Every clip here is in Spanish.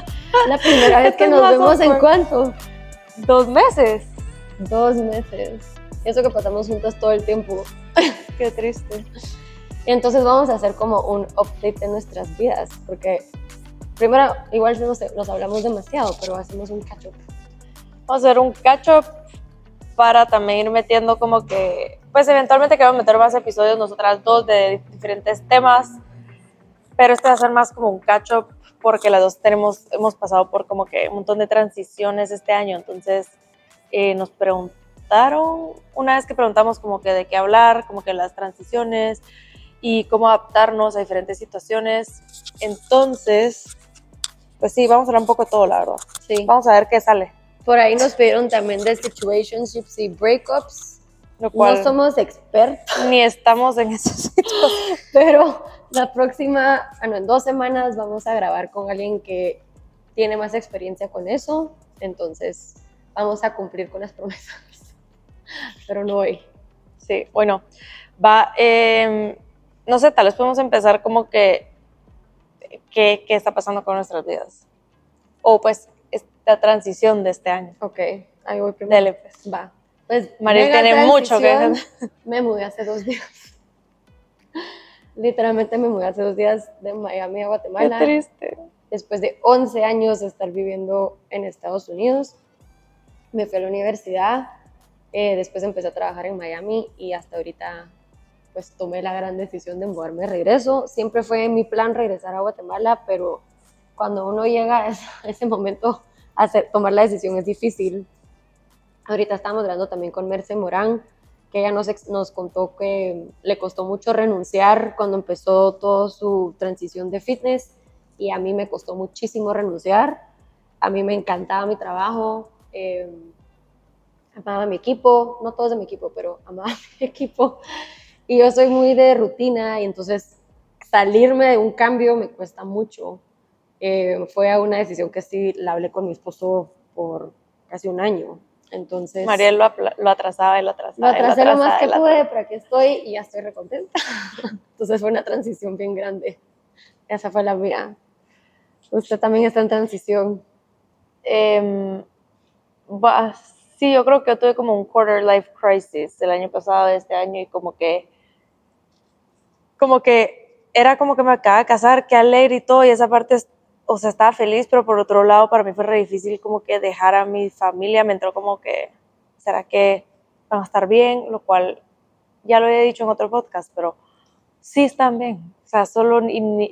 La primera vez que nos vemos en cuánto? Dos meses. Dos meses. Eso que pasamos juntas todo el tiempo. Qué triste. Y entonces vamos a hacer como un update de nuestras vidas, porque primero, igual nos, nos hablamos demasiado, pero hacemos un catch up. Vamos a hacer un catch up para también ir metiendo como que, pues eventualmente queremos meter más episodios nosotras dos de diferentes temas, pero este va a ser más como un catch up porque las dos tenemos, hemos pasado por como que un montón de transiciones este año, entonces eh, nos preguntaron, una vez que preguntamos como que de qué hablar, como que las transiciones y cómo adaptarnos a diferentes situaciones, entonces, pues sí, vamos a hablar un poco de todo, la verdad. Sí. Vamos a ver qué sale. Por ahí nos pidieron también de situationships y breakups. Lo cual No somos expertos, ni estamos en esos sitios. pero la próxima, bueno, en dos semanas vamos a grabar con alguien que tiene más experiencia con eso. Entonces, vamos a cumplir con las promesas. Pero no hoy. Sí, bueno, va, eh, no sé, tal vez podemos empezar como que, ¿qué, qué está pasando con nuestras vidas? O pues esta transición de este año. Ok, ahí voy primero. Dele, pues. Va. Pues, mega tiene mucho que. Me mudé hace dos días. Literalmente me mudé hace dos días de Miami a Qué Guatemala. triste. Después de 11 años de estar viviendo en Estados Unidos, me fui a la universidad. eh, después empecé a trabajar en Miami y hasta ahorita pues tomé la gran decisión de mudarme de regreso. Siempre fue mi plan regresar a Guatemala, pero cuando uno llega a ese- a ese momento, hacer, tomar la decisión es difícil. Ahorita estamos hablando también con Merce Morán, ella nos, nos contó que le costó mucho renunciar cuando empezó toda su transición de fitness y a mí me costó muchísimo renunciar. A mí me encantaba mi trabajo, eh, amaba mi equipo, no todos de mi equipo, pero amaba mi equipo. Y yo soy muy de rutina y entonces salirme de un cambio me cuesta mucho. Eh, fue una decisión que sí la hablé con mi esposo por casi un año. Entonces, Mariel lo, lo atrasaba y lo atrasaba. lo atrasé lo más atrasaba, que pude, pero aquí estoy y ya estoy recontenta. Entonces fue una transición bien grande. Esa fue la mía. Usted también está en transición. Em, va- sí, yo creo que yo tuve como un quarter life crisis el año pasado, este año, y como que, como que era como que me acaba de casar, qué alegre y todo, y esa parte, es- o sea, estaba feliz, pero por otro lado, para mí fue re difícil como que dejar a mi familia, me entró como que, ¿será que van a estar bien? Lo cual ya lo he dicho en otro podcast, pero sí están bien. O sea, solo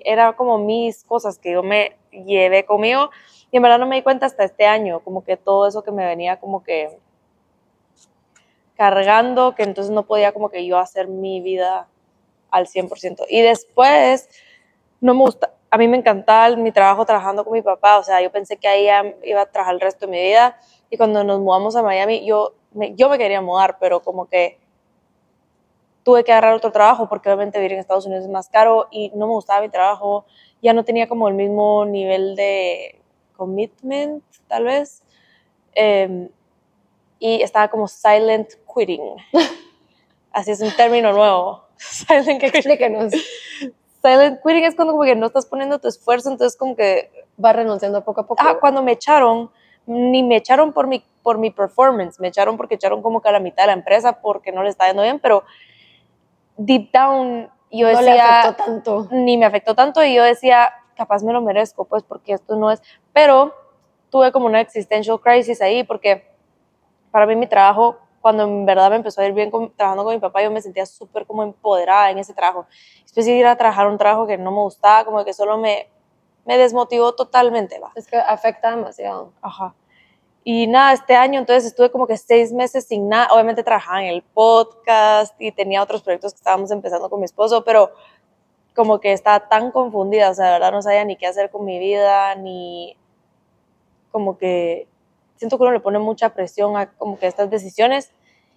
era como mis cosas que yo me llevé conmigo y en verdad no me di cuenta hasta este año, como que todo eso que me venía como que cargando, que entonces no podía como que yo hacer mi vida al 100%. Y después, no me gusta, a mí me encantaba mi trabajo trabajando con mi papá, o sea, yo pensé que ahí iba a trabajar el resto de mi vida y cuando nos mudamos a Miami, yo me, yo me quería mudar, pero como que tuve que agarrar otro trabajo porque obviamente vivir en Estados Unidos es más caro y no me gustaba mi trabajo, ya no tenía como el mismo nivel de commitment, tal vez, eh, y estaba como silent quitting. Así es un término nuevo. Silent quitting. Explíquenos. Silent quitting es cuando como que no estás poniendo tu esfuerzo, entonces como que Va renunciando poco a poco. Ah, cuando me echaron, ni me echaron por mi, por mi performance, me echaron porque echaron como que a la mitad de la empresa porque no le estaba yendo bien, pero deep down yo no le decía, afectó tanto. ni me afectó tanto y yo decía, capaz me lo merezco, pues porque esto no es, pero tuve como una existential crisis ahí porque para mí mi trabajo, cuando en verdad me empezó a ir bien con- trabajando con mi papá, yo me sentía súper como empoderada en ese trabajo. Después de ir a trabajar un trabajo que no me gustaba, como que solo me, me desmotivó totalmente, va. Es que afecta demasiado. Ajá. Y nada, este año entonces estuve como que seis meses sin nada. Obviamente trabajaba en el podcast y tenía otros proyectos que estábamos empezando con mi esposo, pero como que estaba tan confundida, o sea, de verdad no sabía ni qué hacer con mi vida, ni como que siento que uno le pone mucha presión a como que estas decisiones.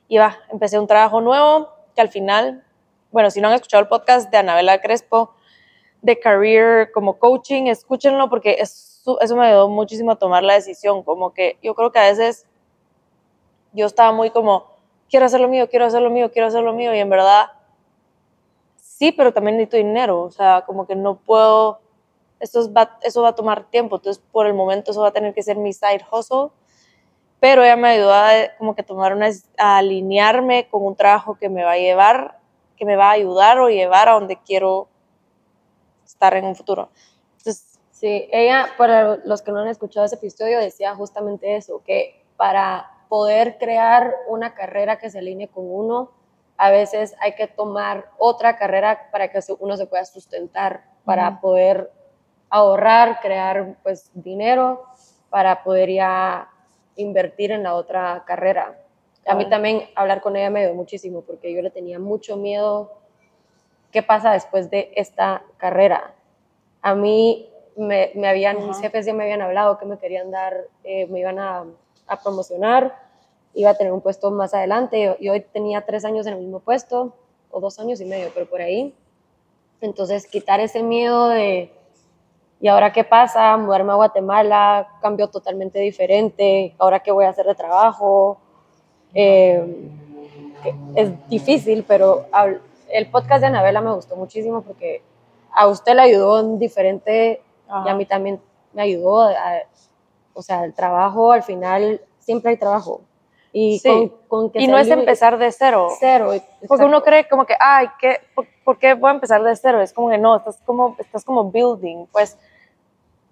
Y va, empecé un trabajo nuevo que al final, bueno, si no han escuchado el podcast de Anabela Crespo de Career como coaching, escúchenlo porque eso, eso me ayudó muchísimo a tomar la decisión, como que yo creo que a veces yo estaba muy como, quiero hacer lo mío, quiero hacer lo mío, quiero hacer lo mío y en verdad sí, pero también necesito dinero, o sea, como que no puedo, esto va, eso va a tomar tiempo, entonces por el momento eso va a tener que ser mi side hustle, pero ella me ayudó a como que tomar una, a alinearme con un trabajo que me va a llevar, que me va a ayudar o llevar a donde quiero estar en un futuro. Entonces, sí, ella, para los que no han escuchado ese episodio, decía justamente eso, que para poder crear una carrera que se alinee con uno, a veces hay que tomar otra carrera para que uno se pueda sustentar, para poder ahorrar, crear pues dinero, para poder ya invertir en la otra carrera. A mí también hablar con ella me dio muchísimo porque yo le tenía mucho miedo qué pasa después de esta carrera. A mí me, habían, mis jefes ya me habían hablado que me querían dar, eh, me iban a, a promocionar iba a tener un puesto más adelante. y hoy tenía tres años en el mismo puesto, o dos años y medio, pero por ahí. Entonces, quitar ese miedo de, ¿y ahora qué pasa? Mudarme a Guatemala, cambio totalmente diferente, ¿ahora qué voy a hacer de trabajo? Eh, es difícil, pero el podcast de Anabela me gustó muchísimo porque a usted le ayudó en diferente y a mí también me ayudó. o sea, el trabajo, al final, siempre hay trabajo. Y, con, y no es empezar de cero. Cero. Porque uno cree como que, ay, ¿qué, por, qué voy a empezar de cero? Es como que no, estás como, estás como building, pues.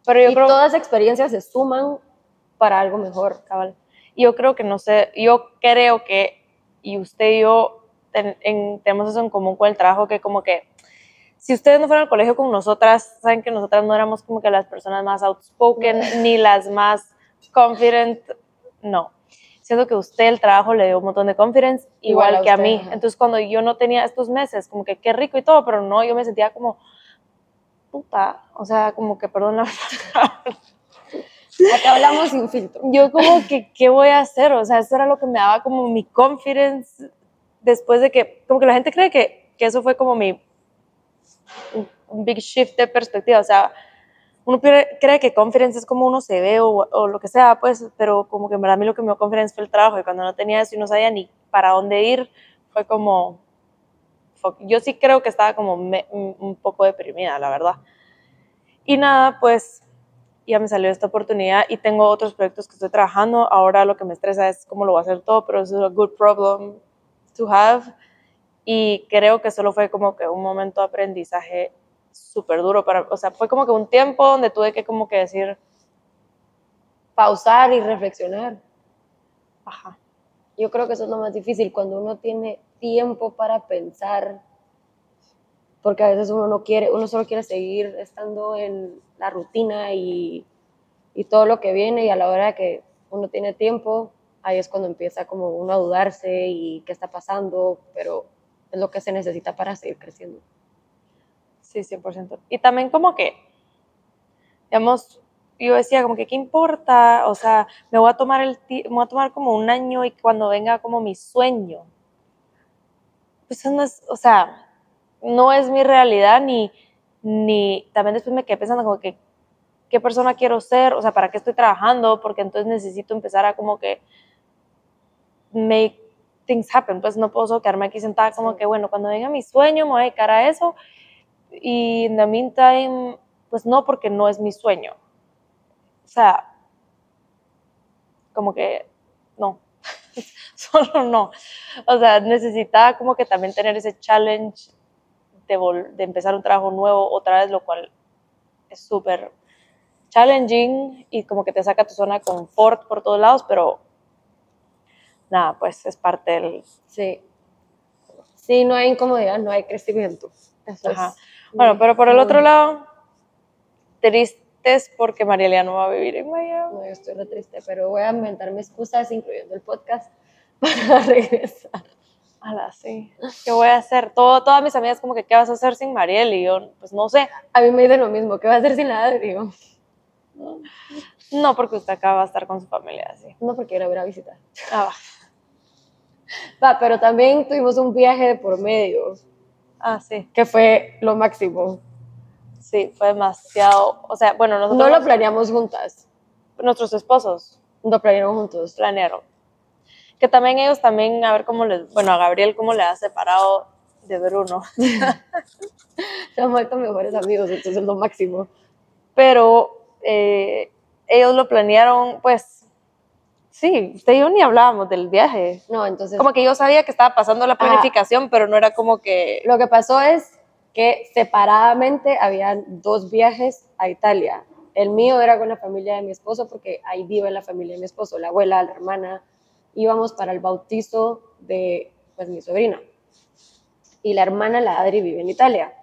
Pero yo y creo, todas experiencias se suman para algo mejor, cabal. Yo creo que, no sé, yo creo que, y usted y yo tenemos eso en común con el trabajo, que como que, si ustedes no fueran al colegio con nosotras, saben que nosotras no éramos como que las personas más outspoken, ni las más confident, no siento que usted el trabajo le dio un montón de confidence, igual, que a mí. Entonces, cuando yo no tenía estos meses, como que qué rico y todo, pero no, yo me sentía como, puta, o sea, como que, perdón la Acá hablamos sin filtro. Yo como que, ¿qué voy a hacer? O sea, eso era lo que me daba como mi confidence después de que, como que la gente cree que, que eso fue como mi, un big shift de perspectiva, o sea, uno cree que conference es como uno se ve o, lo que sea, pues, pero como que en verdad a mí lo que me dio conference fue el trabajo y cuando no tenía eso y no sabía ni para dónde ir, fue como, yo sí creo que estaba como un poco deprimida, la verdad. Y nada, pues ya me salió esta oportunidad y tengo otros proyectos que estoy trabajando. Ahora lo que me estresa es cómo lo voy a hacer todo, pero es un good problem to have. Y creo que solo fue como que un momento de aprendizaje súper duro para, o sea, fue como que un tiempo donde tuve que como que decir, pausar y reflexionar. Ajá. Yo creo que eso es lo más difícil, cuando uno tiene tiempo para pensar, porque a veces uno no quiere, uno solo quiere seguir estando en la rutina y, y todo lo que viene y a la hora que uno tiene tiempo, ahí es cuando empieza como uno a dudarse y qué está pasando, pero es lo que se necesita para seguir creciendo. Sí, 100%. Y también como que, digamos, yo decía como que, ¿qué importa? O sea, me voy a tomar, el me voy a tomar como un año y cuando venga como mi sueño. Pues eso no es, o sea, no es mi realidad ni, ni, también después me quedé pensando como que, ¿qué persona quiero ser? O sea, ¿para qué estoy trabajando? Porque entonces necesito empezar a como que make things happen. Pues no puedo quedarme aquí sentada como que, bueno, cuando venga mi sueño me voy a dedicar a eso y en the meantime, pues no, porque no es mi sueño. O sea, como que no, solo no. O sea, necesitaba como que también tener ese challenge de, de empezar un trabajo nuevo otra vez, lo cual es súper challenging y como que te saca tu zona de confort por todos lados, pero nada, pues es parte del... Sí. Sí, no hay incomodidad, no hay crecimiento. Eso es bueno, pero por el otro lado, tristes porque Mariela no va a vivir en Miami. No, yo estoy re triste, pero voy a inventarme excusas, incluyendo el podcast, para regresar. Ala, sí. ¿Qué voy a hacer? Todo, todas mis amigas como que, ¿qué vas a hacer sin Mariel? Y yo, pues no sé. A mí me dicen lo mismo, ¿qué vas a hacer sin la Adri? No, No, porque usted acaba de estar con su familia, así. No, porque era ir a visitar. Ah, va. Va, pero también tuvimos un viaje de por medio, Ah, sí. que fue lo máximo. Sí, fue demasiado. O sea, bueno, nosotros. No lo planeamos juntas, Nuestros esposos lo planeamos juntos. planearon. Que también ellos también, a ver cómo les. Bueno, a Gabriel, cómo le ha separado de Bruno. Se han vuelto mejores amigos, entonces es lo máximo. Pero eh, ellos lo planearon, pues. Sí, usted y yo ni hablábamos del viaje. No, entonces Como que yo sabía que estaba pasando la planificación, pero no era como que. lo que pasó es que separadamente habían dos viajes a Italia. El mío era con la familia de mi esposo porque ahí vive la familia de mi esposo, la abuela, la hermana. Íbamos para el bautizo de pues, mi sobrina. Y la hermana, la Adri, vive en Italia.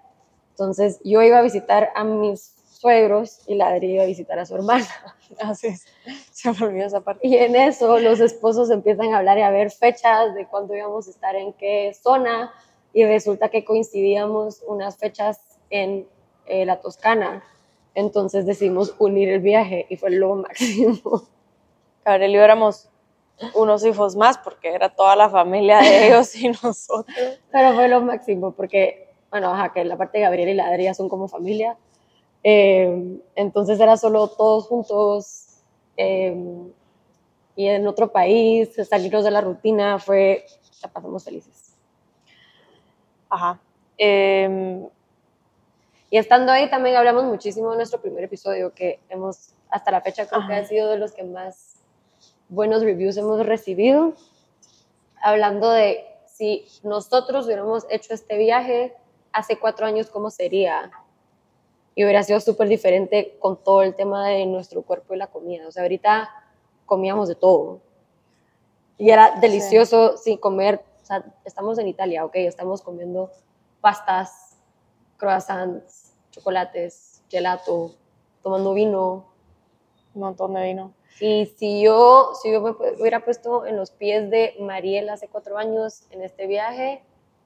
Entonces yo iba a visitar a mis suegros y la Adri iba a visitar a su hermana. Así es. Se me esa parte. Y en eso los esposos empiezan a hablar y a ver fechas de cuándo íbamos a estar en qué zona y resulta que coincidíamos unas fechas en eh, la Toscana. Entonces decidimos unir el viaje y fue lo máximo. Gabriel y yo éramos unos hijos más porque era toda la familia de ellos y nosotros. Pero fue lo máximo porque, bueno, ajá, que la parte de Gabriel y la Adri ya son como familia. Eh, entonces era solo todos juntos eh, y en otro país, salirnos de la rutina, fue, la pasamos felices. Ajá. Em, Y estando ahí también hablamos muchísimo de nuestro primer episodio, que hemos, hasta la fecha creo que Ajá. ha sido de los que más buenos reviews hemos recibido, hablando de si nosotros hubiéramos hecho este viaje hace cuatro años, ¿cómo sería? Y hubiera sido súper diferente con todo el tema de nuestro cuerpo y la comida. O sea, ahorita comíamos de todo. Y era delicioso sin comer, o sea, estamos en Italia, ok, estamos comiendo pastas, croissants, chocolates, gelato, tomando vino. un montón de vino. Y si yo, si yo me hubiera puesto en los pies de Mariel hace cuatro años en este viaje,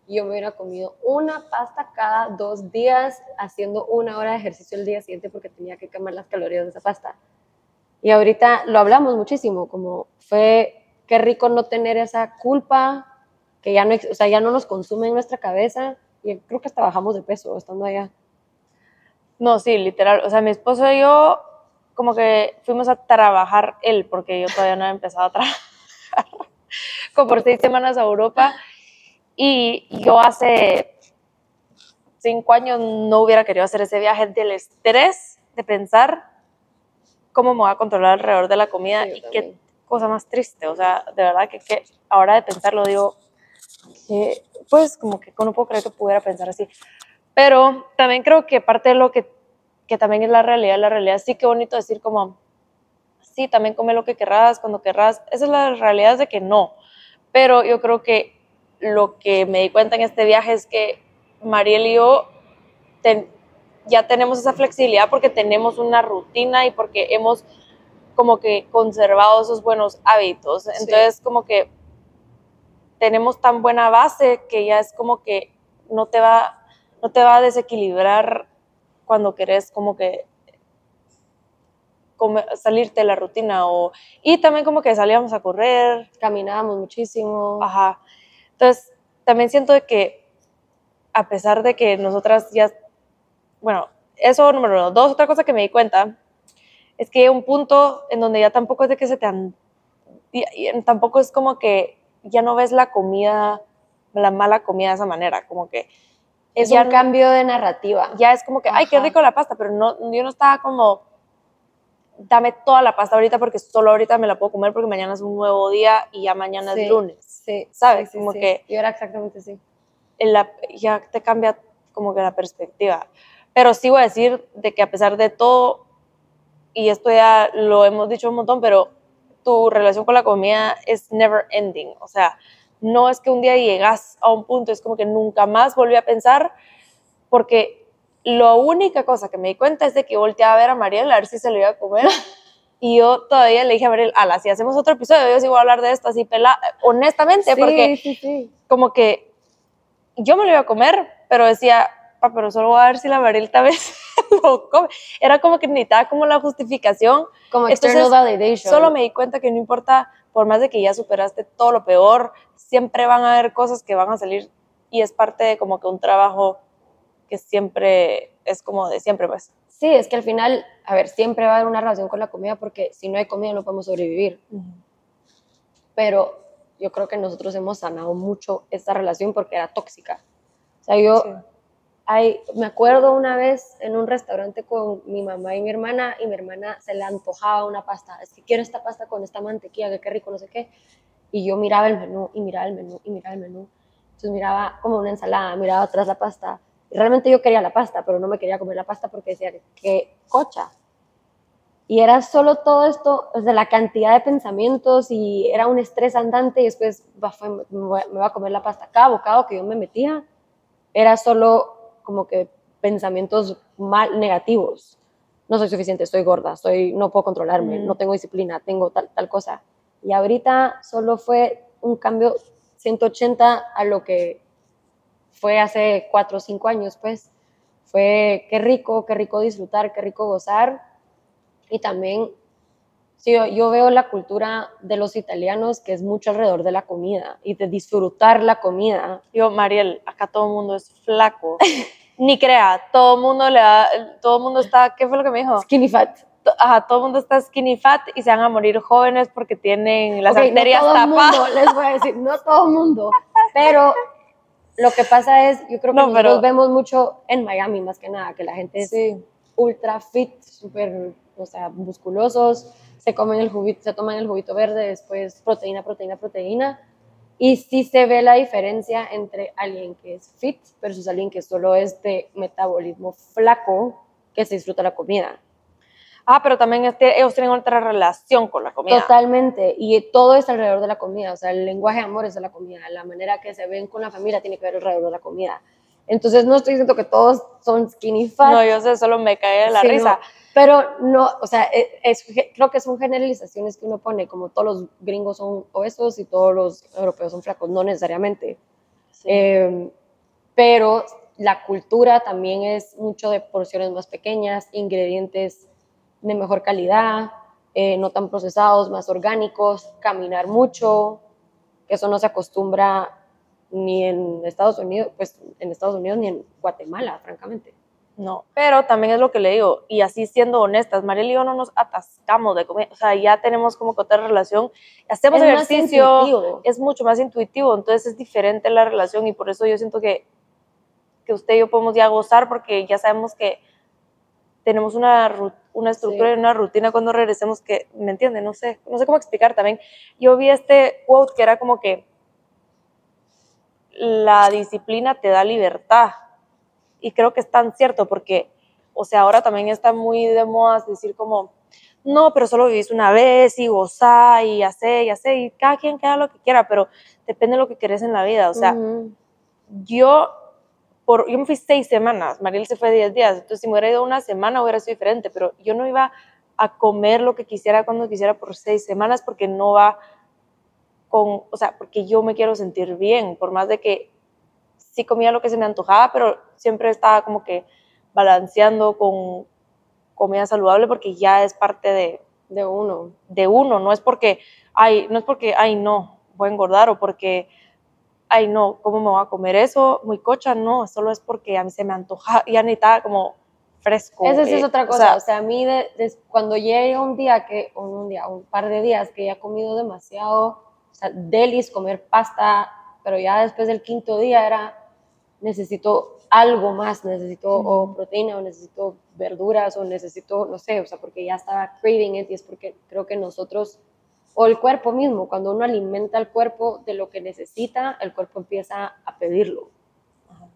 yo me hubiera comido una pasta cada dos días, haciendo una hora de ejercicio el día siguiente porque tenía que quemar las calorías de esa pasta. Y ahorita lo hablamos muchísimo, como fue, qué rico no tener esa culpa, que ya no, o sea, ya no nos consume en nuestra cabeza, y creo que hasta bajamos de peso estando allá. No, sí, literal. O sea, mi esposo y yo, como que fuimos a trabajar él, porque yo todavía no había empezado a trabajar. como por seis semanas a Europa. Y yo hace cinco años no hubiera querido hacer ese viaje del estrés de pensar cómo me voy a controlar alrededor de la comida Sí, y qué cosa más triste. O sea, de verdad que, que ahora de pensarlo digo, que, pues como que no puedo creer que pudiera pensar así. Pero también creo que parte de lo que, que también es la realidad, la realidad sí que bonito decir como, sí, también come lo que querrás, cuando querrás. Esa es la realidad es de que no. Pero yo creo que lo que me di cuenta en este viaje es que Mariel y yo ten- ya tenemos esa flexibilidad porque tenemos una rutina y porque hemos como que conservado esos buenos hábitos. Entonces como que tenemos tan buena base que ya es como que no te va, no te va a desequilibrar cuando querés como que salirte de la rutina o y también como que salíamos a correr Caminábamos muchísimo. Ajá. Entonces, también siento de que a pesar de que nosotras ya, bueno, eso número uno. Dos, otra cosa que me di cuenta es que hay un punto en donde ya tampoco es de que se te... an- y- y tampoco es como que ya no ves la comida, la mala comida de esa manera, como que Es ya un no- cambio de narrativa. ya es como que, ay, qué Ajá. rico la pasta, pero no, yo no estaba como, dame toda la pasta ahorita porque solo ahorita me la puedo comer porque mañana es un nuevo día y ya mañana Sí. es lunes. Sí, ¿Sabes? sí, sí, Como sí. que- Yo era exactamente en la- ya te cambia como que la perspectiva. Pero sí voy a decir de que a pesar de todo, y esto ya lo hemos dicho un montón, pero tu relación con la comida es never ending. O sea, no es que un día llegas a un punto, es como que nunca más volví a pensar, porque la única cosa que me di cuenta es de que volteaba a ver a Mariel a ver si se lo iba a comer. Y yo todavía le dije a Mariel, ala, si hacemos otro episodio, yo sí voy a hablar de esto así pela, honestamente, Sí, porque sí, sí. como que yo me lo iba a comer, pero decía, pa, pero solo voy a ver si la Mariel tal vez Era como que necesitaba como la justificación. Como Entonces, external validation. Solo me di cuenta que no importa, por más de que ya superaste todo lo peor, siempre van a haber cosas que van a salir y es parte de como que un trabajo que siempre es como de siempre, pues. Sí, es que al final, a ver, siempre va a haber una relación con la comida porque si no hay comida no podemos sobrevivir. Pero yo creo que nosotros hemos sanado mucho esta relación porque era tóxica. O sea, yo Sí. Hay, me acuerdo una vez en un restaurante con mi mamá y mi hermana y mi hermana se le antojaba una pasta. Es que quiero esta pasta con esta mantequilla, que qué rico, no sé qué. Y yo miraba el menú y miraba el menú y miraba el menú. Entonces miraba como una ensalada, miraba atrás la pasta. Y realmente yo quería la pasta, pero no me quería comer la pasta porque decía que cocha. Y era solo todo esto, sea, la cantidad de pensamientos y era un estrés andante y después me voy a comer la pasta. Cada bocado que yo me metía era solo como que pensamientos mal, negativos. No soy suficiente, estoy gorda, soy, no puedo controlarme, Mm. no tengo disciplina, tengo tal, tal cosa. Y ahorita solo fue un cambio 180 a lo que fue hace cuatro o cinco años, pues. Fue qué rico, qué rico disfrutar, qué rico gozar. Y también, sí, yo, yo veo la cultura de los italianos que es mucho alrededor de la comida y de disfrutar la comida. Yo, Mariel, acá todo el mundo es flaco. Ni crea, todo el mundo le da, todo el mundo está, ¿qué fue lo que me dijo? Skinny fat. Ajá, todo el mundo está skinny fat y se van a morir jóvenes porque tienen las Ok, arterias no todo el tapadas. mundo, les voy a decir, no todo el mundo, pero lo que pasa es, yo creo que No, nosotros pero- vemos mucho en Miami más que nada, que la gente es Sí. ultra fit, súper, o sea, musculosos, se comen el juguito, se toman el juguito verde, después proteína, proteína, proteína, y sí se ve la diferencia entre alguien que es fit versus alguien que solo es de metabolismo flaco, que se disfruta la comida. Ah, pero también este, ellos tienen otra relación con la comida. Totalmente, y todo es alrededor de la comida, o sea, el lenguaje de amor es de la comida, la manera que se ven con la familia tiene que ver alrededor de la comida. Entonces no estoy diciendo que todos son skinny fat, No, yo sé, solo me cae de la Sí, risa. no, pero no, o sea, e- es, creo que son generalizaciones que uno pone, como todos los gringos son obesos y todos los europeos son flacos, no necesariamente. Sí. Eh, pero la cultura también es mucho de porciones más pequeñas, ingredientes de mejor calidad, eh, no tan procesados, más orgánicos, caminar mucho, que eso no se acostumbra ni en Estados Unidos, pues en Estados Unidos ni en Guatemala, francamente. No, pero también es lo que le digo, y así siendo honestas, Mariel y yo no nos atascamos de comida, o sea, ya tenemos como que otra relación, hacemos Es ejercicio, es mucho más intuitivo, entonces es diferente la relación y por eso yo siento que, que usted y yo podemos ya gozar porque ya sabemos que tenemos una, una estructura Sí. y una rutina cuando regresemos que, ¿me entiende? No sé, no sé cómo explicar también. Yo vi este quote que era como que la disciplina te da libertad y creo que es tan cierto porque, o sea, ahora también está muy de moda decir como, no, pero solo vivís una vez y gozá y hace y hace y cada quien que haga lo que quiera, pero depende de lo que querés en la vida. O sea, Ujú. yo, por, yo me fui seis semanas, Mariel se fue diez días, entonces si me hubiera ido una semana hubiera sido diferente, pero yo no iba a comer lo que quisiera cuando quisiera por seis semanas porque no va con, o sea, porque yo me quiero sentir bien, por más de que sí comía lo que se me antojaba, pero siempre estaba como que balanceando con comida saludable porque ya es parte de, de uno. de uno, no es porque, ay, no es porque, ay, no, voy a engordar o porque, ay, no, ¿cómo me voy a comer eso? Muy cocha, no, solo es porque a mí se me antoja, ya necesitaba como fresco. Esa sí eh, es otra o cosa. sea, O sea, a mí de- cuando llega un día que, un día, un par de días que ya he comido demasiado, sea, delis, comer pasta, pero ya después del quinto día era, necesito algo más, necesito o proteína, o necesito verduras, o necesito, no sé, o sea, porque ya estaba craving it, y es porque creo que nosotros, o el cuerpo mismo, cuando uno alimenta al cuerpo de lo que necesita, el cuerpo empieza a pedirlo. Ajá.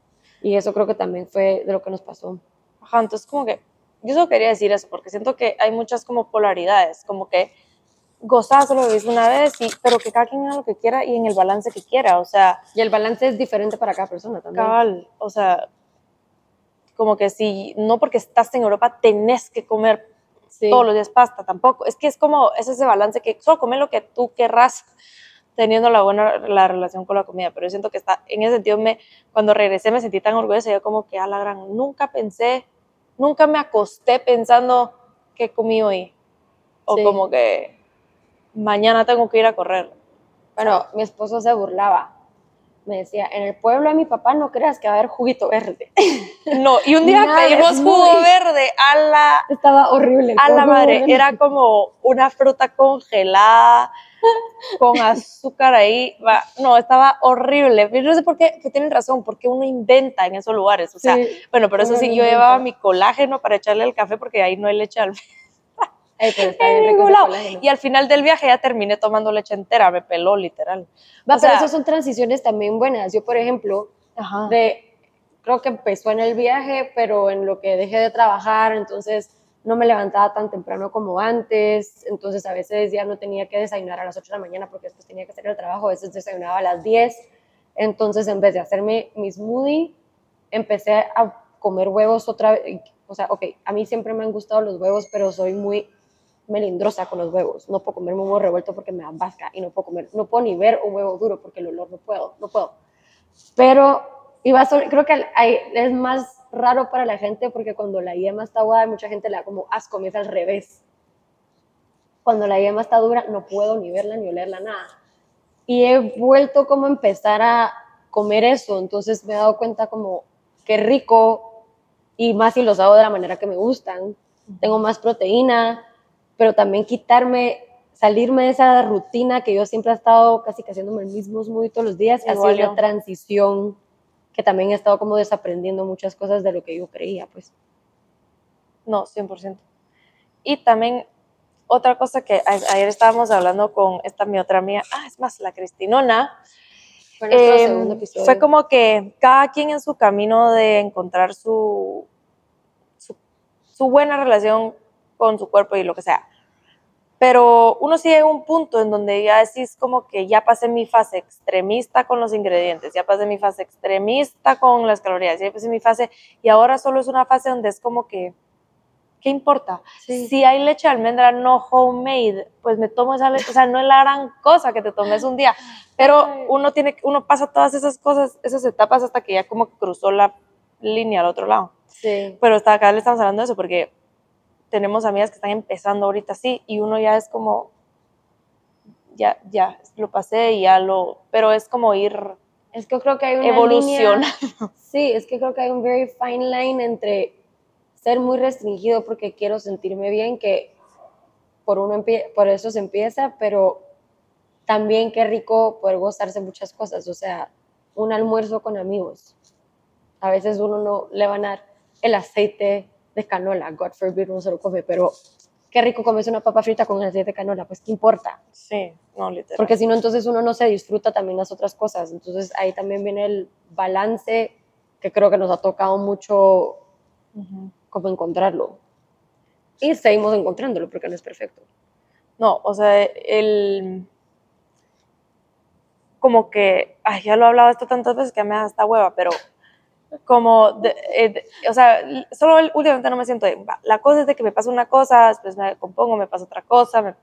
Y eso creo que también fue de lo que nos pasó. Ajá, entonces como que yo solo quería decir eso, porque siento que hay muchas como polaridades, como que gozar solo vivís una vez, y, pero que cada quien haga lo que quiera y en el balance que quiera, o sea, Y el balance es diferente para cada persona también. cabal, o sea, como que si no porque estás en Europa tenés que comer Sí. todos los días pasta, tampoco, es que es como, es ese balance que solo come lo que tú querrás teniendo la buena la relación con la comida, pero yo siento que está, en ese sentido, me, cuando regresé me sentí tan orgullosa, yo como que a la gran, nunca pensé, nunca me acosté pensando qué comí hoy. O Sí. como que mañana tengo que ir a correr. Bueno, mi esposo se burlaba. Me decía, en el pueblo de mi papá no creas que va a haber juguito verde. No, y un día Nada, pedimos jugo muy- verde a la, Estaba horrible. el a la madre. verde. Era como una fruta congelada con azúcar ahí. No, estaba horrible. No sé por qué, que tienen razón, porque uno inventa en esos lugares. O sea, Sí. bueno, pero eso sí, yo llevaba mi colágeno para echarle al café porque ahí no hay leche al Pero está bien rico ese. Y al final del viaje ya terminé tomando leche entera, me peló literal. Va, o pero esas son transiciones también buenas. Yo, por ejemplo, Ajá. de, creo que empezó en el viaje, pero en lo que dejé de trabajar, entonces no me levantaba tan temprano como antes, entonces a veces ya no tenía que desayunar a las 8 de la mañana porque después tenía que hacer el trabajo, a veces desayunaba a las 10, entonces en vez de hacerme mi smoothie, empecé a comer huevos otra vez, o sea, ok, a mí siempre me han gustado los huevos, pero soy muy melindrosa con los huevos, no puedo comerme un huevo revuelto porque me da vasca y no puedo comer, no puedo ni ver un huevo duro porque el olor no puedo, no puedo pero iba sol- creo que hay- es más raro para la gente porque cuando la yema está aguada, mucha gente le da como asco, me es al revés. Cuando la yema está dura, no puedo ni verla ni olerla, nada. Y he vuelto como a empezar a comer eso, entonces me he dado cuenta como qué rico y más si los hago de la manera que me gustan. Tengo más proteína, pero también quitarme, salirme de esa rutina que yo siempre he estado casi que haciéndome el mismo smoothie todos los días, ha sido una transición que también he estado como desaprendiendo muchas cosas de lo que yo creía, pues. No, 100%. Y también otra cosa que a- ayer estábamos hablando con esta mi otra amiga, ah, es más, la Cristinona, Fue episodio. fue como que cada quien en su camino de encontrar su, su, su buena relación con su cuerpo y lo que sea. Pero uno sí llega a un punto en donde ya decís como que ya pasé mi fase extremista con los ingredientes, ya pasé mi fase extremista con las calorías, ya pasé mi fase y ahora solo es una fase donde es como que, ¿qué importa? Sí. Si hay leche de almendra no homemade, pues me tomo esa leche, o sea, no es la gran cosa que te tomes un día, pero uno tiene, uno pasa todas esas cosas, esas etapas hasta que ya como que cruzó la línea al otro lado. Sí. Pero hasta acá le estamos hablando de eso porque tenemos amigas que están empezando ahorita así y uno ya es como, ya, ya, lo pasé y ya lo, pero es como ir Es que creo que hay una línea- sí, es que creo que hay un very fine line entre ser muy restringido porque quiero sentirme bien, que por, uno por eso se empieza, pero también qué rico poder gozarse muchas cosas, o sea, un almuerzo con amigos. A veces uno no le van a dar el aceite de canola, God forbid uno se lo come, pero qué rico comerse una papa frita con aceite de canola, pues qué importa. Sí, no, literal. Porque si no, entonces uno no se disfruta también las otras cosas. Entonces ahí también viene el balance que creo que nos ha tocado mucho Ujú. como encontrarlo. Y seguimos encontrándolo porque no es perfecto. No, o sea, el. Como que. Ay, ya lo he hablado esto tantas veces que me da hasta hueva, pero. Como. de- eh, de- o sea, solo últimamente no me siento bien. Va, La cosa es de que me pasa una cosa, después me compongo, me pasa otra cosa, me.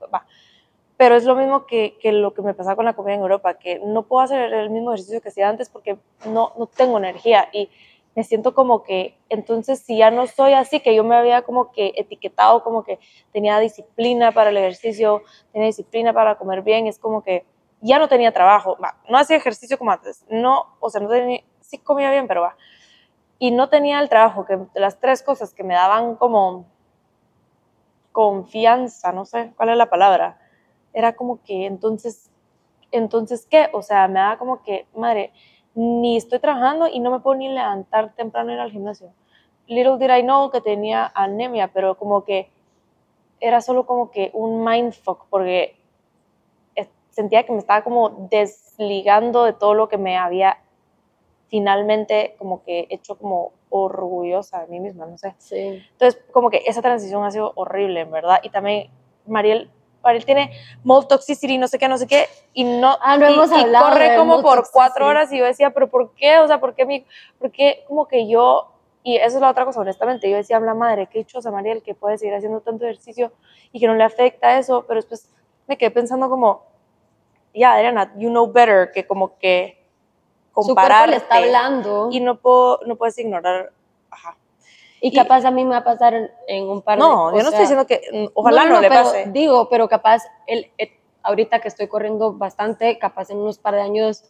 Pero es lo mismo que, que lo que me pasaba con la comida en Europa, que no puedo hacer el mismo ejercicio que hacía antes porque no, no tengo energía y me siento como que, entonces si ya no soy así, que yo me había como que etiquetado como que tenía disciplina para el ejercicio, tenía disciplina para comer bien, es como que ya no tenía trabajo, va, no hacía ejercicio como antes, no, o sea, no tenía, sí comía bien, pero va, y no tenía el trabajo, que las tres cosas que me daban como confianza, no sé cuál es la palabra, era como que entonces, entonces, ¿qué? O sea, me daba como que, madre, ni estoy trabajando y no me puedo ni levantar temprano ir al gimnasio. Little did I know que tenía anemia, pero como que era solo como que un mindfuck, porque sentía que me estaba como desligando de todo lo que me había finalmente como que hecho como orgullosa de mí misma, no sé. Sí. Entonces, como que esa transición ha sido horrible, en verdad. Y también Mariel, Mariel tiene mold toxicity, no sé qué, no sé qué, y no, Ah, no y, hemos y hablado corre como por toxicity. cuatro horas y yo decía, pero ¿por qué? O sea, ¿por qué mi, por qué como que yo, y eso es la otra cosa, honestamente, yo decía, la madre, qué dichosa Mariel, que puede seguir haciendo tanto ejercicio y que no le afecta eso, pero después me quedé pensando como, ya, Adriana, you know better, que como que Su cuerpo compararte le está hablando. y no puedo, no puedes ignorar, ajá. Y capaz a mí me va a pasar en, en un par de No, yo no estoy diciendo que mm, ojalá no, le pero pase. Digo, pero capaz, el, el- ahorita que estoy corriendo bastante, capaz en unos par de años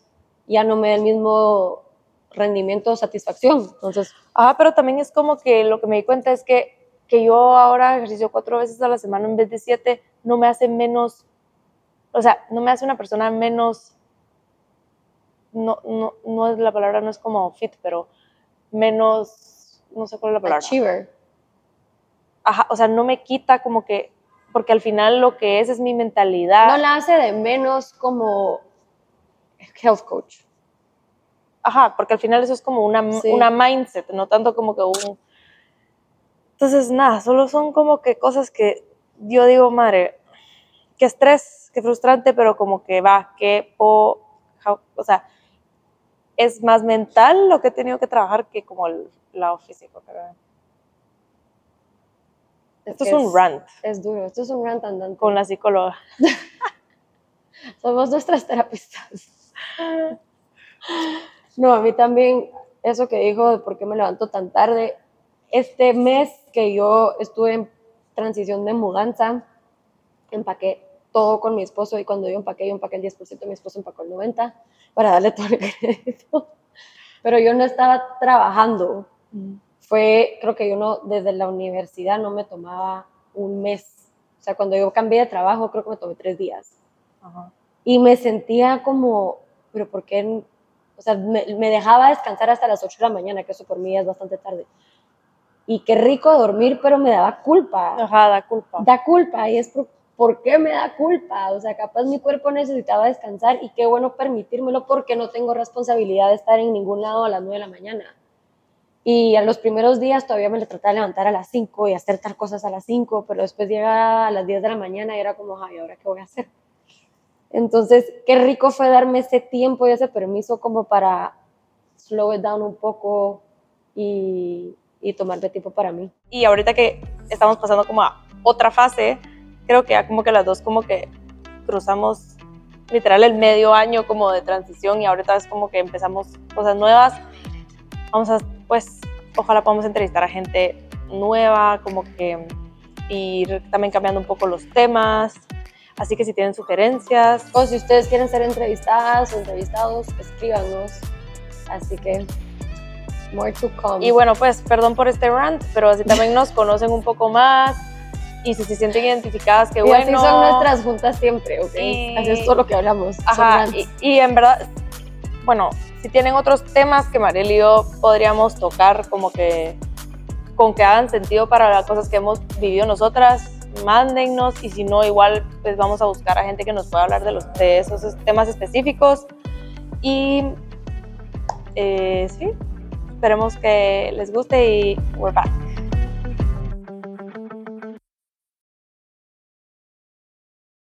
ya no me da el mismo rendimiento o satisfacción. Entonces, Ajá, pero también es como que lo que me di cuenta es que, que yo ahora ejercicio cuatro veces a la semana en vez de siete, no me hace menos, o sea, no me hace una persona menos, no, no, no es la palabra, no es como fit, pero menos, no sé cuál es la palabra. achiever. Ajá, o sea, no me quita como que, porque al final lo que es es mi mentalidad. No la hace de menos como health coach. Ajá, porque al final eso es como una, Sí. una mindset, no tanto como que un... Entonces, nada, solo son como que cosas que yo digo, madre, qué estrés, qué frustrante, pero como que va, que po... how- o sea, es más mental lo que he tenido que trabajar que como el lado físico. pero- Esto es un rant Es duro, esto es un rant andante. con la psicóloga. Somos nuestras terapistas. No, a mí también, eso que dijo de por qué me levanto tan tarde, este mes que yo estuve en transición de mudanza, empaqué todo con mi esposo y cuando yo empaqué, yo empaqué el 10%, mi esposo empacó el 90% para darle todo el crédito. Pero yo no estaba trabajando. Fue, creo que yo no, desde la universidad no me tomaba un mes. O sea, cuando yo cambié de trabajo, creo que me tomé tres días Ajá. y me sentía como, pero ¿por qué? O sea, me, me dejaba descansar hasta las 8 de la mañana, que eso por mí es bastante tarde. Y qué rico dormir, pero me daba culpa. Ajá, da culpa. Da culpa, y es por, ¿por qué me da culpa? O sea, capaz mi cuerpo necesitaba descansar y qué bueno permitírmelo porque no tengo responsabilidad de estar en ningún lado a las 9 de la mañana. Y a los primeros días todavía me le trataba de levantar a las 5 y hacer tal cosas a las 5, pero después llegaba a las 10 de la mañana y era como, ay, ¿ahora qué voy a hacer? Entonces, qué rico fue darme ese tiempo y ese permiso como para slow it down un poco y, y tomarme tiempo para mí. y ahorita que estamos pasando como a otra fase, creo que ya como que las dos como que cruzamos literal el medio año como de transición y ahorita es como que empezamos cosas nuevas. Vamos a, pues, ojalá podamos entrevistar a gente nueva, como que ir también cambiando un poco los temas. Así que si tienen sugerencias, O si ustedes quieren ser entrevistadas o entrevistados, escríbanos. Así que, more to come. Y bueno, pues perdón por este rant, pero así también nos conocen un poco más y si se sienten identificadas, qué Y bueno. así son nuestras juntas siempre, ¿ok? Y- Así es todo lo que hablamos. Ajá, y, y en verdad, bueno, si tienen otros temas que Mariel y yo podríamos tocar como que con que hagan sentido para las cosas que hemos vivido nosotras, mándennos y si no, igual pues vamos a buscar a gente que nos pueda hablar de, los, de esos temas específicos y eh, sí, esperemos que les guste y we're back.